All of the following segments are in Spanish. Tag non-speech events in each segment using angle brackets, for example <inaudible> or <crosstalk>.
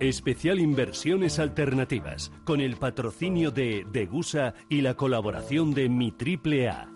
Especial Inversiones Alternativas, con el patrocinio de Degusa y la colaboración de Mi Triple A.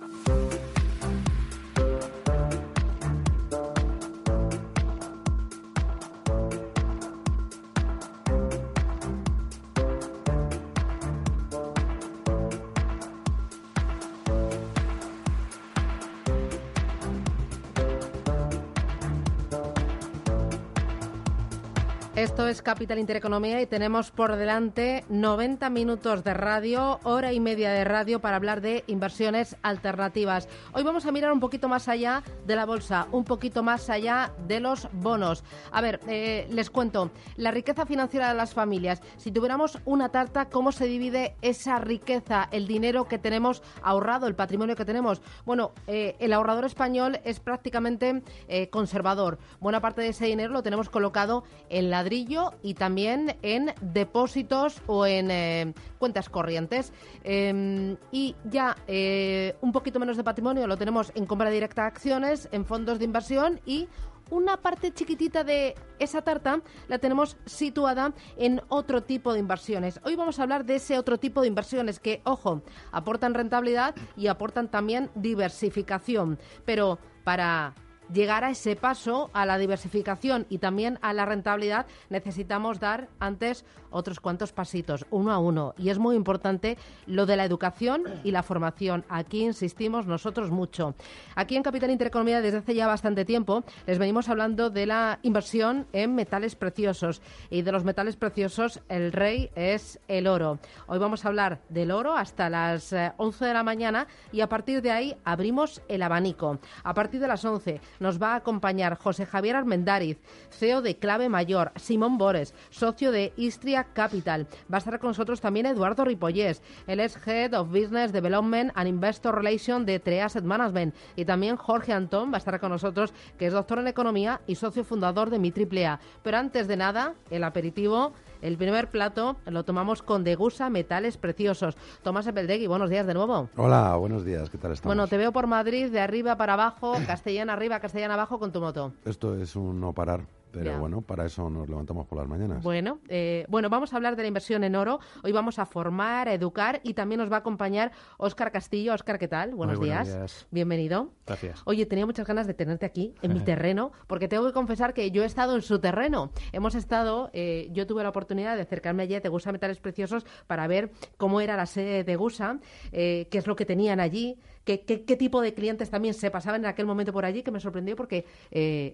Esto es Capital Intereconomía y tenemos por delante 90 minutos de radio, hora y media de radio para hablar de inversiones alternativas. Hoy vamos a mirar un poquito más allá de la bolsa, un poquito más allá de los bonos. A ver, eh, les cuento, la riqueza financiera de las familias. Si tuviéramos una tarta, ¿cómo se divide esa riqueza, el dinero que tenemos ahorrado, el patrimonio que tenemos? Bueno, eh, el ahorrador español es prácticamente eh, conservador. Buena parte de ese dinero lo tenemos colocado en la y también en depósitos o en eh, cuentas corrientes. Em, y ya eh, un poquito menos de patrimonio lo tenemos en compra directa de acciones, en fondos de inversión y una parte chiquitita de esa tarta la tenemos situada en otro tipo de inversiones. Hoy vamos a hablar de ese otro tipo de inversiones que, ojo, aportan rentabilidad y aportan también diversificación. Pero para llegar a ese paso, a la diversificación y también a la rentabilidad, necesitamos dar antes otros cuantos pasitos, uno a uno. Y es muy importante lo de la educación y la formación. Aquí insistimos nosotros mucho. Aquí en Capital Intereconomía, desde hace ya bastante tiempo, les venimos hablando de la inversión en metales preciosos. Y de los metales preciosos, el rey es el oro. Hoy vamos a hablar del oro hasta las 11 eh, de la mañana y a partir de ahí abrimos el abanico. A partir de las 11 nos va a acompañar José Javier Armendariz, CEO de Clave Mayor, Simón Bores, socio de Istria Capital. Va a estar con nosotros también Eduardo Ripollés, él es Head of Business Development and Investor Relations de Tre Asset Management. Y también Jorge Antón va a estar con nosotros, que es doctor en Economía y socio fundador de Mi Triple A. Pero antes de nada, el aperitivo el primer plato lo tomamos con Degusa Metales Preciosos. Tomás Epeldegui, buenos días de nuevo. Hola, buenos días, ¿qué tal estamos? Bueno, te veo por Madrid, de arriba para abajo, <clears throat> castellana arriba, castellana abajo con tu moto. Esto es un no parar. Pero bueno, para eso nos levantamos por las mañanas. Bueno, eh, bueno, vamos a hablar de la inversión en oro. Hoy vamos a formar, a educar y también nos va a acompañar Óscar Castillo. Óscar, ¿qué tal? Buenos, días. Bienvenido. Gracias. Oye, tenía muchas ganas de tenerte aquí, en mi <laughs> terreno, porque tengo que confesar que yo he estado en su terreno. Hemos estado, eh, yo tuve la oportunidad de acercarme allí a Tegusa Metales Preciosos para ver cómo era la sede de Tegusa, eh, qué es lo que tenían allí, qué, qué, qué, tipo de clientes también se pasaban en aquel momento por allí, que me sorprendió porque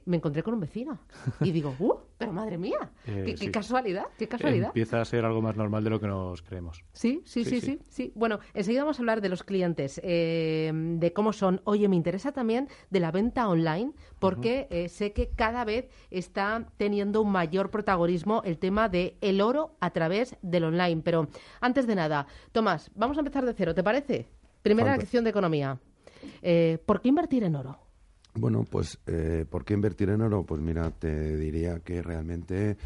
me encontré con un vecino. y digo, ¡uh! Pero madre mía, eh, qué, casualidad, qué casualidad. Empieza a ser algo más normal de lo que nos creemos. Sí, sí, sí, sí. sí, Bueno, enseguida vamos a hablar de los clientes, eh, de cómo son. Oye, me interesa también de la venta online, porque eh, sé que cada vez está teniendo un mayor protagonismo el tema de el oro a través del online. Pero antes de nada, Tomás, vamos a empezar de cero, ¿te parece? Primera lección de economía. ¿Por qué invertir en oro? Bueno, pues eh, ¿por qué invertir en oro? Pues mira, te diría que realmente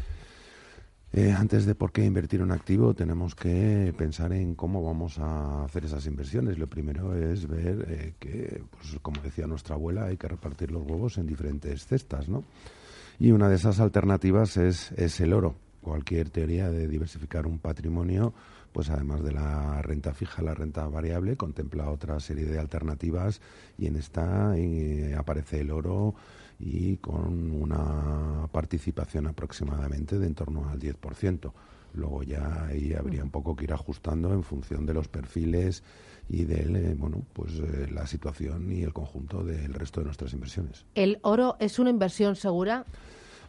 eh, antes de por qué invertir en un activo tenemos que pensar en cómo vamos a hacer esas inversiones. Lo primero es ver eh, que, pues, como decía nuestra abuela, hay que repartir los huevos en diferentes cestas, ¿no? Y una de esas alternativas es, es el oro. Cualquier teoría de diversificar un patrimonio pues además de la renta fija, la renta variable, contempla otra serie de alternativas y en esta eh, aparece el oro y con una participación aproximadamente de en torno al 10%. Luego ya ahí habría un poco que ir ajustando en función de los perfiles y de eh, bueno, pues eh, la situación y el conjunto del resto de nuestras inversiones. ¿El oro es una inversión segura?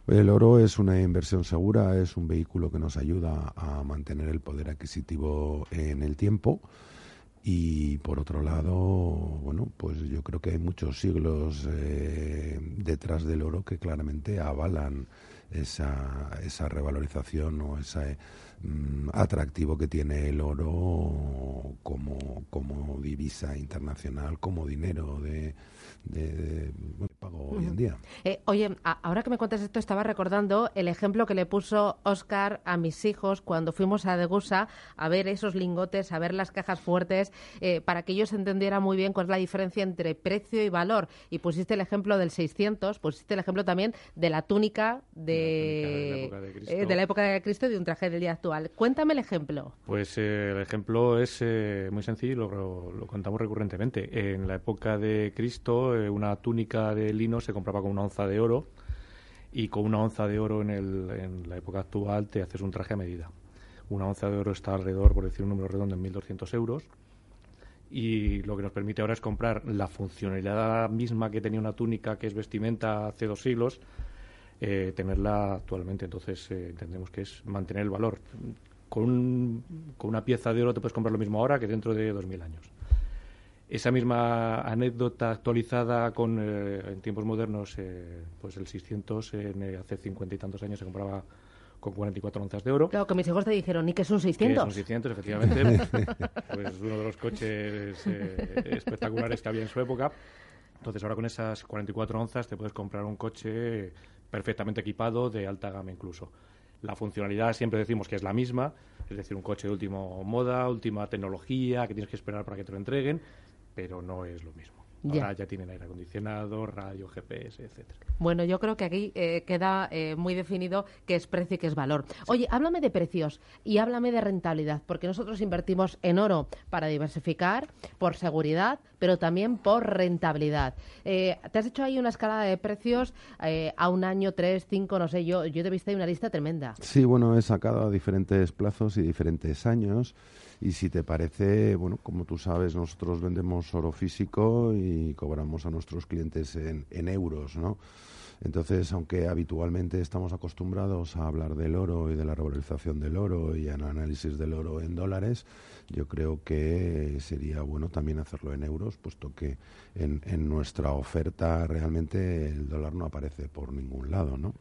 El oro es una inversión segura, es un vehículo que nos ayuda a mantener el poder adquisitivo en el tiempo. Y por otro lado, bueno, pues yo creo que hay muchos siglos eh, detrás del oro que claramente avalan esa, esa revalorización o ese mm, atractivo que tiene el oro como, como divisa internacional, como dinero de, de, hoy en día. Eh, oye, ahora que me cuentas esto, estaba recordando el ejemplo que le puso Oscar a mis hijos cuando fuimos a Degusa a ver esos lingotes, a ver las cajas fuertes, eh, para que ellos entendieran muy bien cuál es la diferencia entre precio y valor. Y pusiste el ejemplo del 600, pusiste el ejemplo también de la túnica de, de, la, época de Cristo y de un traje del día actual. Cuéntame el ejemplo. Pues eh, el ejemplo es muy sencillo, lo, lo contamos recurrentemente. En la época de Cristo, eh, una túnica de se compraba con una onza de oro y con una onza de oro en, el, en la época actual te haces un traje a medida. Una onza de oro está alrededor, por decir un número redondo, en 1.200 euros y lo que nos permite ahora es comprar la funcionalidad misma que tenía una túnica que es vestimenta hace dos siglos, eh, tenerla actualmente. Entonces eh, entendemos que es mantener el valor. Con, con una pieza de oro te puedes comprar lo mismo ahora que dentro de 2.000 años. Esa misma anécdota actualizada con, eh, en tiempos modernos, eh, pues el 600 en, hace cincuenta y tantos años se compraba con 44 onzas de oro. Claro, que mis hijos te dijeron, ¿y que es un 600? Que es un 600, efectivamente. <laughs> pues uno de los coches eh, espectaculares que había en su época. Entonces ahora con esas 44 onzas te puedes comprar un coche perfectamente equipado, de alta gama incluso. La funcionalidad siempre decimos que es la misma, es decir, un coche de última moda, última tecnología, que tienes que esperar para que te lo entreguen, pero no es lo mismo. Ahora ya. tienen aire acondicionado, radio, GPS, etcétera. Bueno, yo creo que aquí eh, queda eh, muy definido qué es precio y qué es valor. Oye, háblame de precios y háblame de rentabilidad, porque nosotros invertimos en oro para diversificar, por seguridad, pero también por rentabilidad. Eh, te has hecho ahí una escala de precios a un año, tres, cinco, no sé, yo, yo te he visto ahí una lista tremenda. Sí, bueno, he sacado a diferentes plazos y diferentes años. Y si te parece, bueno, como tú sabes, nosotros vendemos oro físico y cobramos a nuestros clientes en, euros, ¿no? Entonces, aunque habitualmente estamos acostumbrados a hablar del oro y de la revalorización del oro y al análisis del oro en dólares, yo creo que sería bueno también hacerlo en euros, puesto que en, en nuestra oferta realmente el dólar no aparece por ningún lado, ¿no?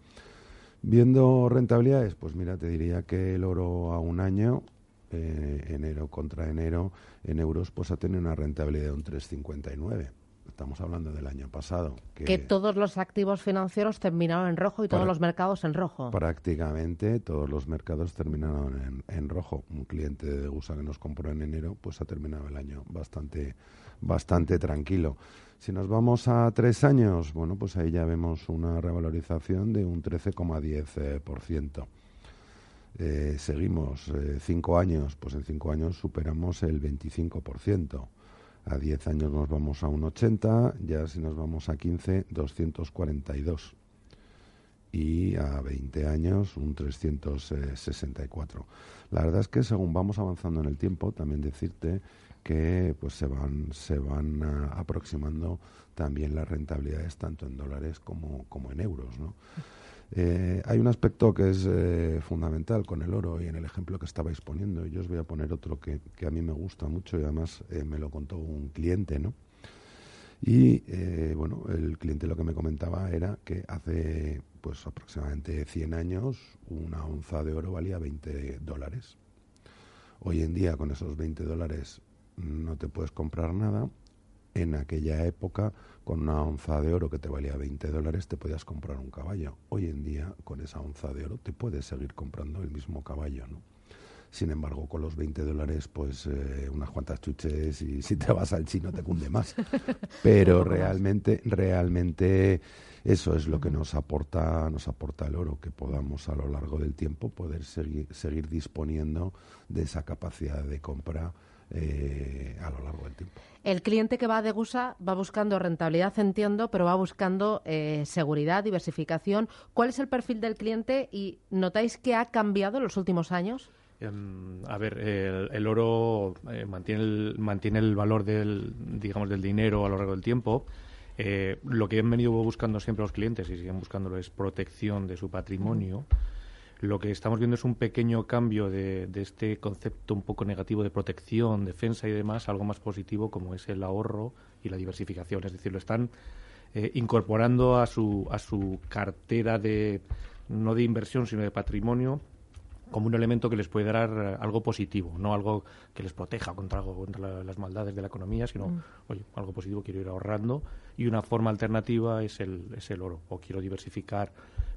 Viendo rentabilidades, pues mira, te diría que el oro a un año eh, enero contra enero en euros, pues ha tenido una rentabilidad de un 3,59. Estamos hablando del año pasado. Que, todos los activos financieros terminaron en rojo y todos los mercados en rojo. Prácticamente todos los mercados terminaron en, rojo. Un cliente de USA que nos compró en enero, pues ha terminado el año bastante, bastante tranquilo. Si nos vamos a tres años, bueno, pues ahí ya vemos una revalorización de un 13,10%. Eh, seguimos eh, cinco años, pues en cinco años superamos el 25%. A 10 años nos vamos a un 80, ya si nos vamos a 15, 242. Y a 20 años un 364. La verdad es que según vamos avanzando en el tiempo, también decirte que pues se van se van ah, aproximando también las rentabilidades tanto en dólares como, como en euros, ¿no? Eh, hay un aspecto que es eh, fundamental con el oro y en el ejemplo que estabais poniendo. Yo os voy a poner otro que, a mí me gusta mucho y además eh, me lo contó un cliente, ¿no? Y bueno, el cliente lo que me comentaba era que hace pues aproximadamente 100 años una onza de oro valía 20 dólares. Hoy en día con esos 20 dólares no te puedes comprar nada en aquella época, con una onza de oro que te valía 20 dólares, te podías comprar un caballo. Hoy en día, con esa onza de oro, te puedes seguir comprando el mismo caballo, ¿no? Sin embargo, con los 20 dólares, pues eh, unas cuantas chuches y si te vas al chino te cunde más. <laughs> Pero realmente, realmente eso es lo que nos aporta, nos aporta el oro, que podamos a lo largo del tiempo poder seguir, seguir disponiendo de esa capacidad de compra eh, a lo largo del tiempo. El cliente que va a Degusa va buscando rentabilidad, entiendo, pero va buscando eh, seguridad, diversificación. ¿Cuál es el perfil del cliente y notáis que ha cambiado en los últimos años? Em, a ver, el, oro eh, mantiene, el, mantiene el valor del, digamos, del dinero a lo largo del tiempo. lo que han venido buscando siempre los clientes y siguen buscándolo es protección de su patrimonio. Lo que estamos viendo es un pequeño cambio de, este concepto un poco negativo de protección, defensa y demás, algo más positivo como es el ahorro y la diversificación. Es decir, lo están eh, incorporando a su, a su cartera de, no de inversión, sino de patrimonio, como un elemento que les puede dar eh, algo positivo, no algo que les proteja contra, algo, contra las maldades de la economía, sino, mm. oye, algo positivo quiero ir ahorrando y una forma alternativa es el, es el oro, o quiero diversificar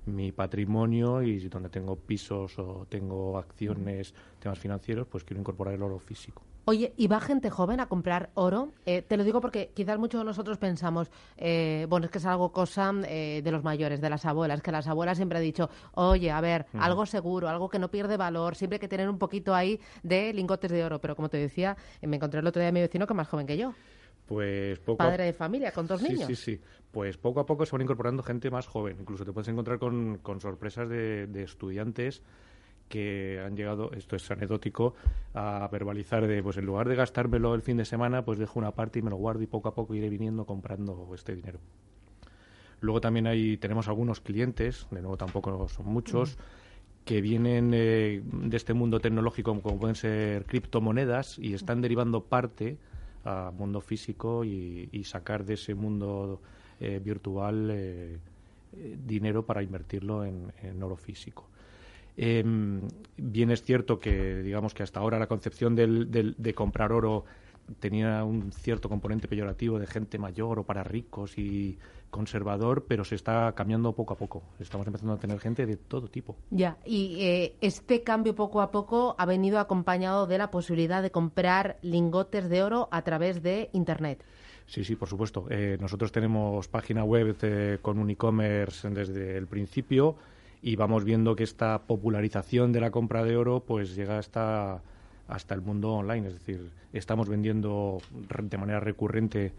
mi patrimonio y donde tengo pisos o tengo acciones, temas financieros, pues quiero incorporar el oro físico. Oye, ¿y va gente joven a comprar oro? Eh, te lo digo porque quizás muchos de nosotros pensamos, eh, bueno, es que es algo cosa eh, de los mayores, de las abuelas, que las abuelas siempre han dicho, oye, a ver, algo seguro, algo que no pierde valor, siempre hay que tener un poquito ahí de lingotes de oro. Pero como te decía, me encontré el otro día a mi vecino que es más joven que yo. Pues poco Padre de familia, con dos niños. Sí, sí, Pues poco a poco se van incorporando gente más joven. Incluso te puedes encontrar con, sorpresas de, estudiantes que han llegado, esto es anecdótico, a verbalizar de, pues en lugar de gastármelo el fin de semana, pues dejo una parte y me lo guardo y poco a poco iré viniendo comprando este dinero. Luego también hay, tenemos algunos clientes, de nuevo tampoco son muchos, que vienen eh, de este mundo tecnológico, como pueden ser criptomonedas, y están derivando parte a mundo físico y, sacar de ese mundo eh, virtual eh, eh, dinero para invertirlo en, oro físico. Em, bien es cierto que, digamos que hasta ahora la concepción de comprar oro tenía un cierto componente peyorativo de gente mayor o para ricos y conservador, pero se está cambiando poco a poco. Estamos empezando a tener gente de todo tipo. Ya, y eh, este cambio poco a poco ha venido acompañado de la posibilidad de comprar lingotes de oro a través de Internet. Sí, sí, por supuesto. Eh, nosotros tenemos página web eh, con un e-commerce desde el principio y vamos viendo que esta popularización de la compra de oro pues llega hasta hasta el mundo online. Es decir, estamos vendiendo de manera recurrente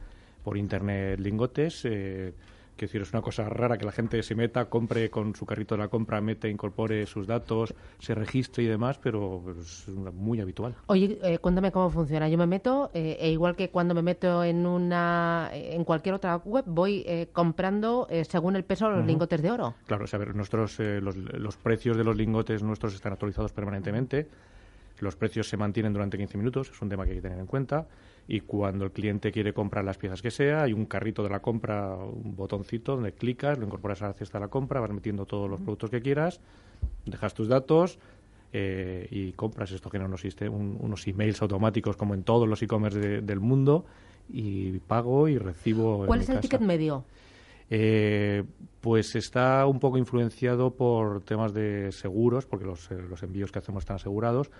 por internet lingotes. Eh, Quiero decir, es una cosa rara que la gente se meta, compre con su carrito de la compra, mete, incorpore sus datos, se registre y demás, pero es muy habitual. Oye, eh, cuéntame cómo funciona. Yo me meto, eh, e igual que cuando me meto en una, en cualquier otra web, voy eh, comprando según el peso los lingotes de oro. Claro, o sea, nosotros, los, los precios de los lingotes nuestros están actualizados permanentemente. Los precios se mantienen durante 15 minutos, es un tema que hay que tener en cuenta. Y cuando el cliente quiere comprar las piezas que sea, hay un carrito de la compra, un botoncito donde clicas, lo incorporas a la cesta de la compra, vas metiendo todos los productos que quieras, dejas tus datos eh, y compras. Esto genera unos, unos emails automáticos como en todos los e-commerce del mundo y pago y recibo. ¿Cuál es el ticket medio? Eh, pues está un poco influenciado por temas de seguros, porque los, eh, los envíos que hacemos están asegurados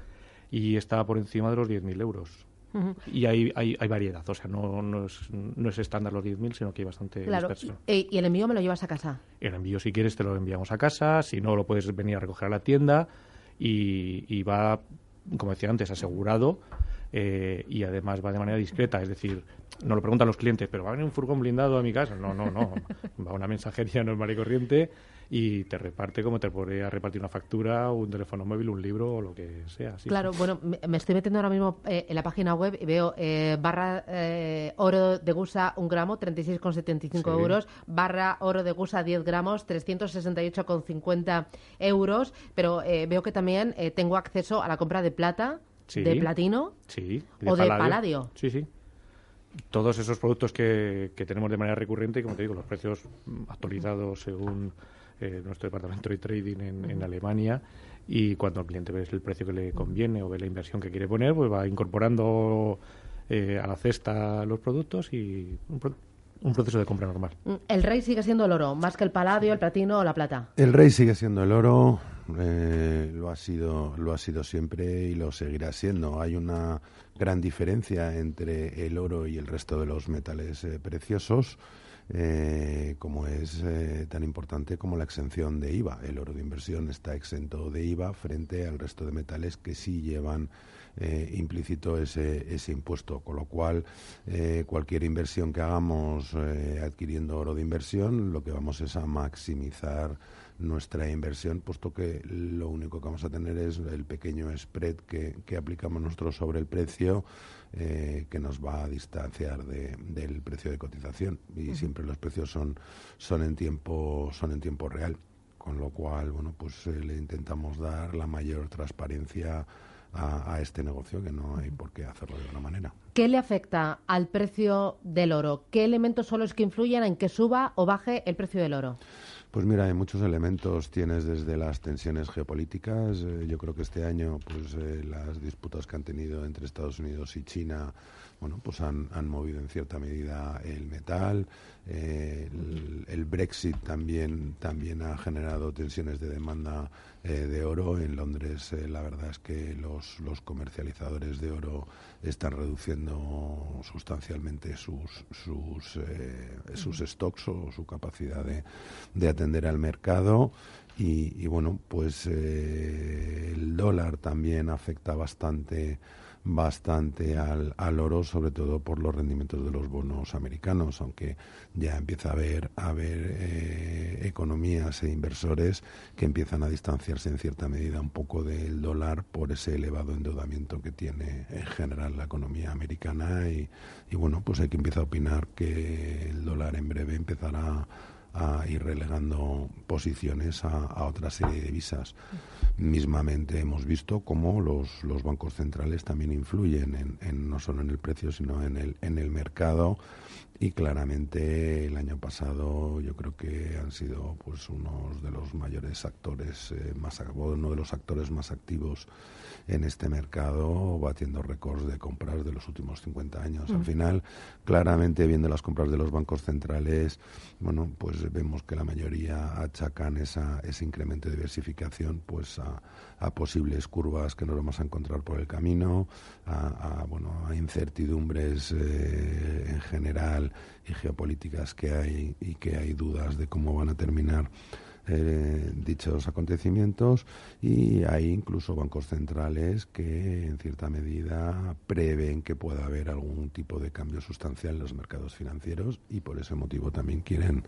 y está por encima de los 10.000 euros. Y hay, hay, hay, variedad, o sea, no, no, es, no es estándar los 10.000, sino que hay bastante claro. ¿Y, ¿Y el envío me lo llevas a casa? El envío, si quieres, te lo enviamos a casa, si no, lo puedes venir a recoger a la tienda y, y va, como decía antes, asegurado eh, y además va de manera discreta, es decir, no lo preguntan los clientes, pero va a venir un furgón blindado a mi casa. No, no, no, va una mensajería normal y corriente y te reparte como te podría repartir una factura, un teléfono móvil, un libro o lo que sea. claro, bueno, me estoy metiendo ahora mismo eh, en la página web y veo eh, barra eh, oro de gusa un gramo, 36,75 euros, barra oro de gusa 10 gramos, 368,50 euros, pero veo que también tengo acceso a la compra de plata, de platino o de paladio. Sí, sí todos esos productos que, que, tenemos de manera recurrente, como te digo, los precios actualizados según eh, nuestro departamento de trading en, Alemania y cuando el cliente ve el precio que le conviene o ve la inversión que quiere poner, pues va incorporando eh, a la cesta los productos y un, proceso de compra normal. Mm, ¿El rey sigue siendo el oro, más que el paladio, el platino o la plata? El rey sigue siendo el oro, eh, lo ha sido lo ha sido siempre y lo seguirá siendo. Hay una gran diferencia entre el oro y el resto de los metales preciosos eh, como es eh, tan importante como la exención de IVA. El oro de inversión está exento de IVA frente al resto de metales que sí llevan eh, implícito ese, ese impuesto, con lo cual cualquier inversión que hagamos adquiriendo oro de inversión, lo que vamos es a maximizar nuestra inversión, puesto que lo único que vamos a tener es el pequeño spread que, que aplicamos nosotros sobre el precio eh, que nos va a distanciar del precio de cotización. Y siempre los precios son, son en tiempo son en tiempo real. Con lo cual bueno pues eh, le intentamos dar la mayor transparencia a, este negocio que no hay por qué hacerlo de otra manera. ¿Qué le afecta al precio del oro? ¿Qué elementos son los que influyen en que suba o baje el precio del oro? Pues mira, hay muchos elementos. Tienes desde las tensiones geopolíticas. Eh, yo creo que este año, pues eh, las disputas que han tenido entre Estados Unidos y China, bueno, pues han, han movido en cierta medida el metal. Eh, el, Brexit también también ha generado tensiones de demanda de oro. En Londres, la verdad es que los, los comercializadores de oro están reduciendo sustancialmente sus sus, sus stocks o su capacidad de, de atender al mercado y, bueno, pues eh, el dólar también afecta bastante bastante al, al, oro, sobre todo por los rendimientos de los bonos americanos, aunque ya empieza a haber, a haber eh, economías e inversores que empiezan a distanciarse en cierta medida un poco del dólar por ese elevado endeudamiento que tiene en general la economía americana y, y bueno, pues hay que empezar a opinar que el dólar en breve empezará a ir relegando posiciones a, otra serie de divisas. Mismamente hemos visto cómo los, bancos centrales también influyen en, no solo en el precio, sino en el, en el mercado y claramente el año pasado yo creo que han sido pues unos de los mayores actores eh, más uno de los actores más activos en este mercado batiendo récords de compras de los últimos 50 años. Al final claramente viendo las compras de los bancos centrales bueno pues vemos que la mayoría achacan esa, ese incremento de diversificación pues a, posibles curvas que nos vamos a encontrar por el camino a, bueno a incertidumbres eh, en general y geopolíticas que hay y que hay dudas de cómo van a terminar eh, dichos acontecimientos y hay incluso bancos centrales que en cierta medida prevén que pueda haber algún tipo de cambio sustancial en los mercados financieros y por ese motivo también quieren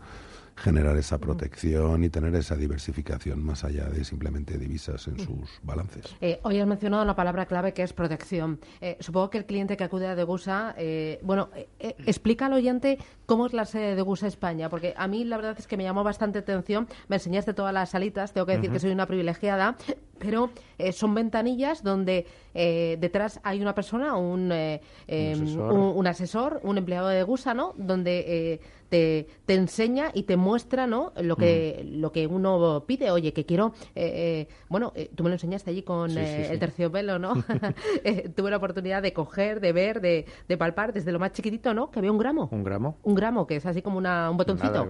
generar esa protección y tener esa diversificación más allá de simplemente divisas en sus balances. Eh, hoy has mencionado una palabra clave que es protección. Eh, supongo que el cliente que acude a Degusa, eh, bueno, explica al oyente cómo es la sede de Degusa España, porque a mí la verdad es que me llamó bastante atención. Me enseñaste todas las salitas, tengo que decir que soy una privilegiada, pero son ventanillas donde detrás hay una persona, un, em, un, asesor. un, empleado de Degusa, ¿no? Donde te, te enseña y te muestra ¿no? lo, que, mm. lo que uno pide. Oye, que quiero. Eh, eh, bueno, eh, tú me lo enseñaste allí con el terciopelo, ¿no? <laughs> <laughs> tuve la oportunidad de coger, de ver, de, de, palpar desde lo más chiquitito, ¿no? Que había un gramo. Un gramo. Un gramo, que es así como una, un botoncito.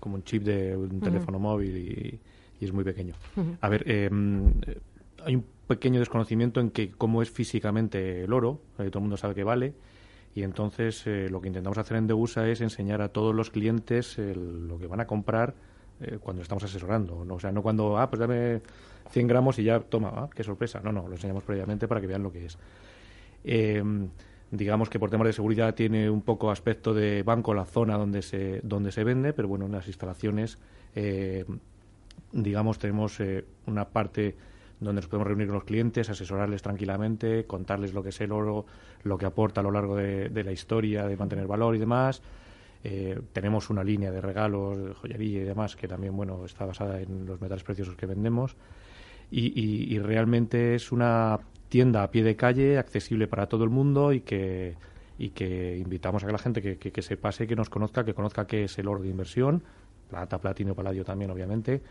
como, un, chip de un teléfono móvil y, es muy pequeño. A ver, em, hay un pequeño desconocimiento en que cómo es físicamente el oro, todo el mundo sabe que vale, y entonces eh, lo que intentamos hacer en Degusa es enseñar a todos los clientes lo que van a comprar eh, cuando estamos asesorando. ¿no? O sea, no cuando, ah, pues dame 100 gramos y ya toma, ah, qué sorpresa. No, no, lo enseñamos previamente para que vean lo que es. Digamos que por temas de seguridad tiene un poco aspecto de banco la zona donde se, donde se vende, pero bueno, en las instalaciones, eh, digamos, tenemos una parte donde nos podemos reunir con los clientes, asesorarles tranquilamente, contarles lo que es el oro, lo que aporta a lo largo de, la historia, de mantener valor y demás. Eh, tenemos una línea de regalos, de joyería y demás que también bueno está basada en los metales preciosos que vendemos. Y, realmente es una tienda a pie de calle accesible para todo el mundo y que y que invitamos a que la gente que, que, que se pase, que nos conozca, que conozca qué es el oro de inversión, plata, platino, paladio también obviamente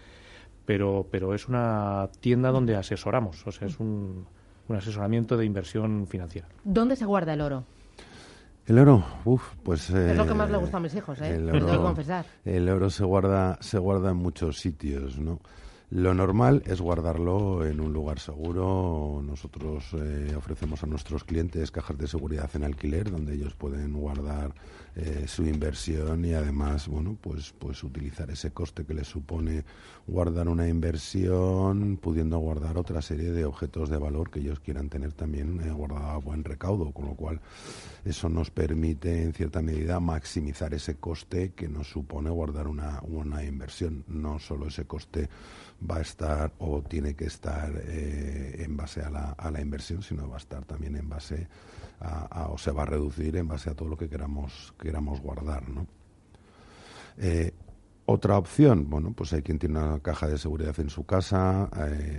pero, pero es una tienda donde asesoramos, o sea, es un, un asesoramiento de inversión financiera. ¿Dónde se guarda el oro? El oro, uff, pues... es lo que más le gusta a mis hijos, ¿eh? El oro, confesar. El oro se guarda, se guarda en muchos sitios, ¿no? Lo normal es guardarlo en un lugar seguro. Nosotros eh, ofrecemos a nuestros clientes cajas de seguridad en alquiler donde ellos pueden guardar eh, su inversión y además, bueno, pues, pues utilizar ese coste que les supone guardar una inversión, pudiendo guardar otra serie de objetos de valor que ellos quieran tener también eh, guardado a buen recaudo, con lo cual eso nos permite en cierta medida maximizar ese coste que nos supone guardar una, una inversión, no solo ese coste va a estar o tiene que estar eh, en base a la, a la, inversión, sino va a estar también en base a, o se va a reducir en base a todo lo que queramos, queramos guardar, ¿no? Eh, otra opción, bueno, pues hay quien tiene una caja de seguridad en su casa,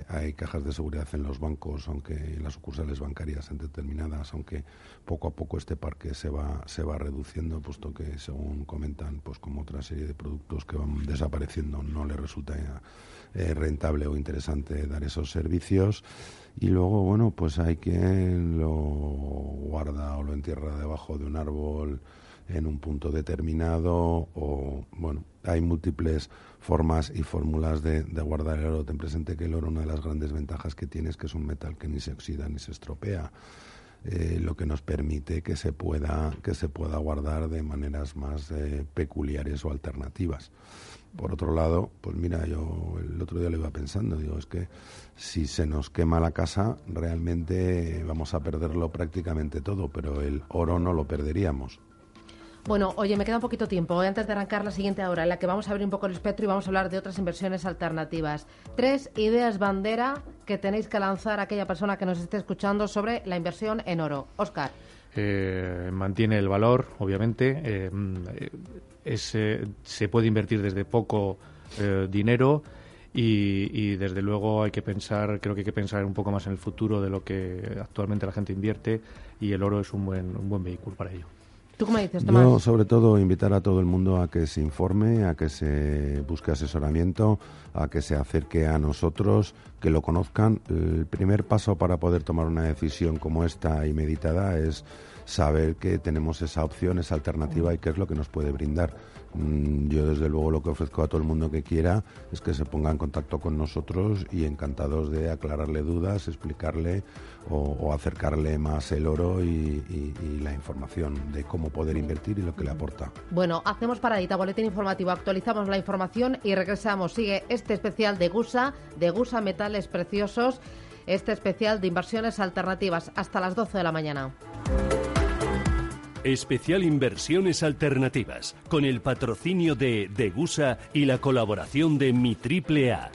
hay, cajas de seguridad en los bancos, aunque en las sucursales bancarias en determinadas, aunque poco a poco este parque se va se va reduciendo, puesto que según comentan, pues como otra serie de productos que van desapareciendo no le resulta eh, rentable o interesante dar esos servicios. Y luego bueno pues hay quien lo guarda o lo entierra debajo de un árbol en un punto determinado o, bueno, hay múltiples formas y fórmulas de, guardar el oro. Ten presente que el oro, una de las grandes ventajas que tiene es que es un metal que ni se oxida ni se estropea. Eh, lo que nos permite que se pueda que se pueda guardar de maneras más eh, peculiares o alternativas. Por otro lado, pues mira, yo el otro día lo iba pensando, digo, es que si se nos quema la casa, realmente vamos a perderlo prácticamente todo, pero el oro no lo perderíamos. Bueno, oye, me queda un poquito tiempo. Antes de arrancar la siguiente hora, en la que vamos a abrir un poco el espectro y vamos a hablar de otras inversiones alternativas. Tres ideas bandera que tenéis que lanzar a aquella persona que nos esté escuchando sobre la inversión en oro. Oscar. Eh, mantiene el valor, obviamente. Eh, eh, se puede invertir desde poco dinero. Y, y, desde luego hay que pensar, creo que hay que pensar un poco más en el futuro de lo que actualmente la gente invierte y el oro es un buen, un buen vehículo para ello. ¿Tú cómo dices, Tomás? Yo, sobre todo, invitar a todo el mundo a que se informe, a que se busque asesoramiento, a que se acerque a nosotros, que lo conozcan. El primer paso para poder tomar una decisión como esta y meditada es saber que tenemos esa opción, esa alternativa y qué es lo que nos puede brindar. Mm, yo desde luego lo que ofrezco a todo el mundo que quiera es que se ponga en contacto con nosotros y encantados de aclararle dudas, explicarle o, acercarle más el oro y, la información de cómo poder invertir y lo que le aporta. Bueno, hacemos paradita, boletín informativo, actualizamos la información y regresamos. Sigue este especial de Gusa, de Gusa Metales Preciosos, este especial de inversiones alternativas hasta las 12 de la mañana. Especial Inversiones Alternativas, con el patrocinio de Degusa y la colaboración de Mi Triple A.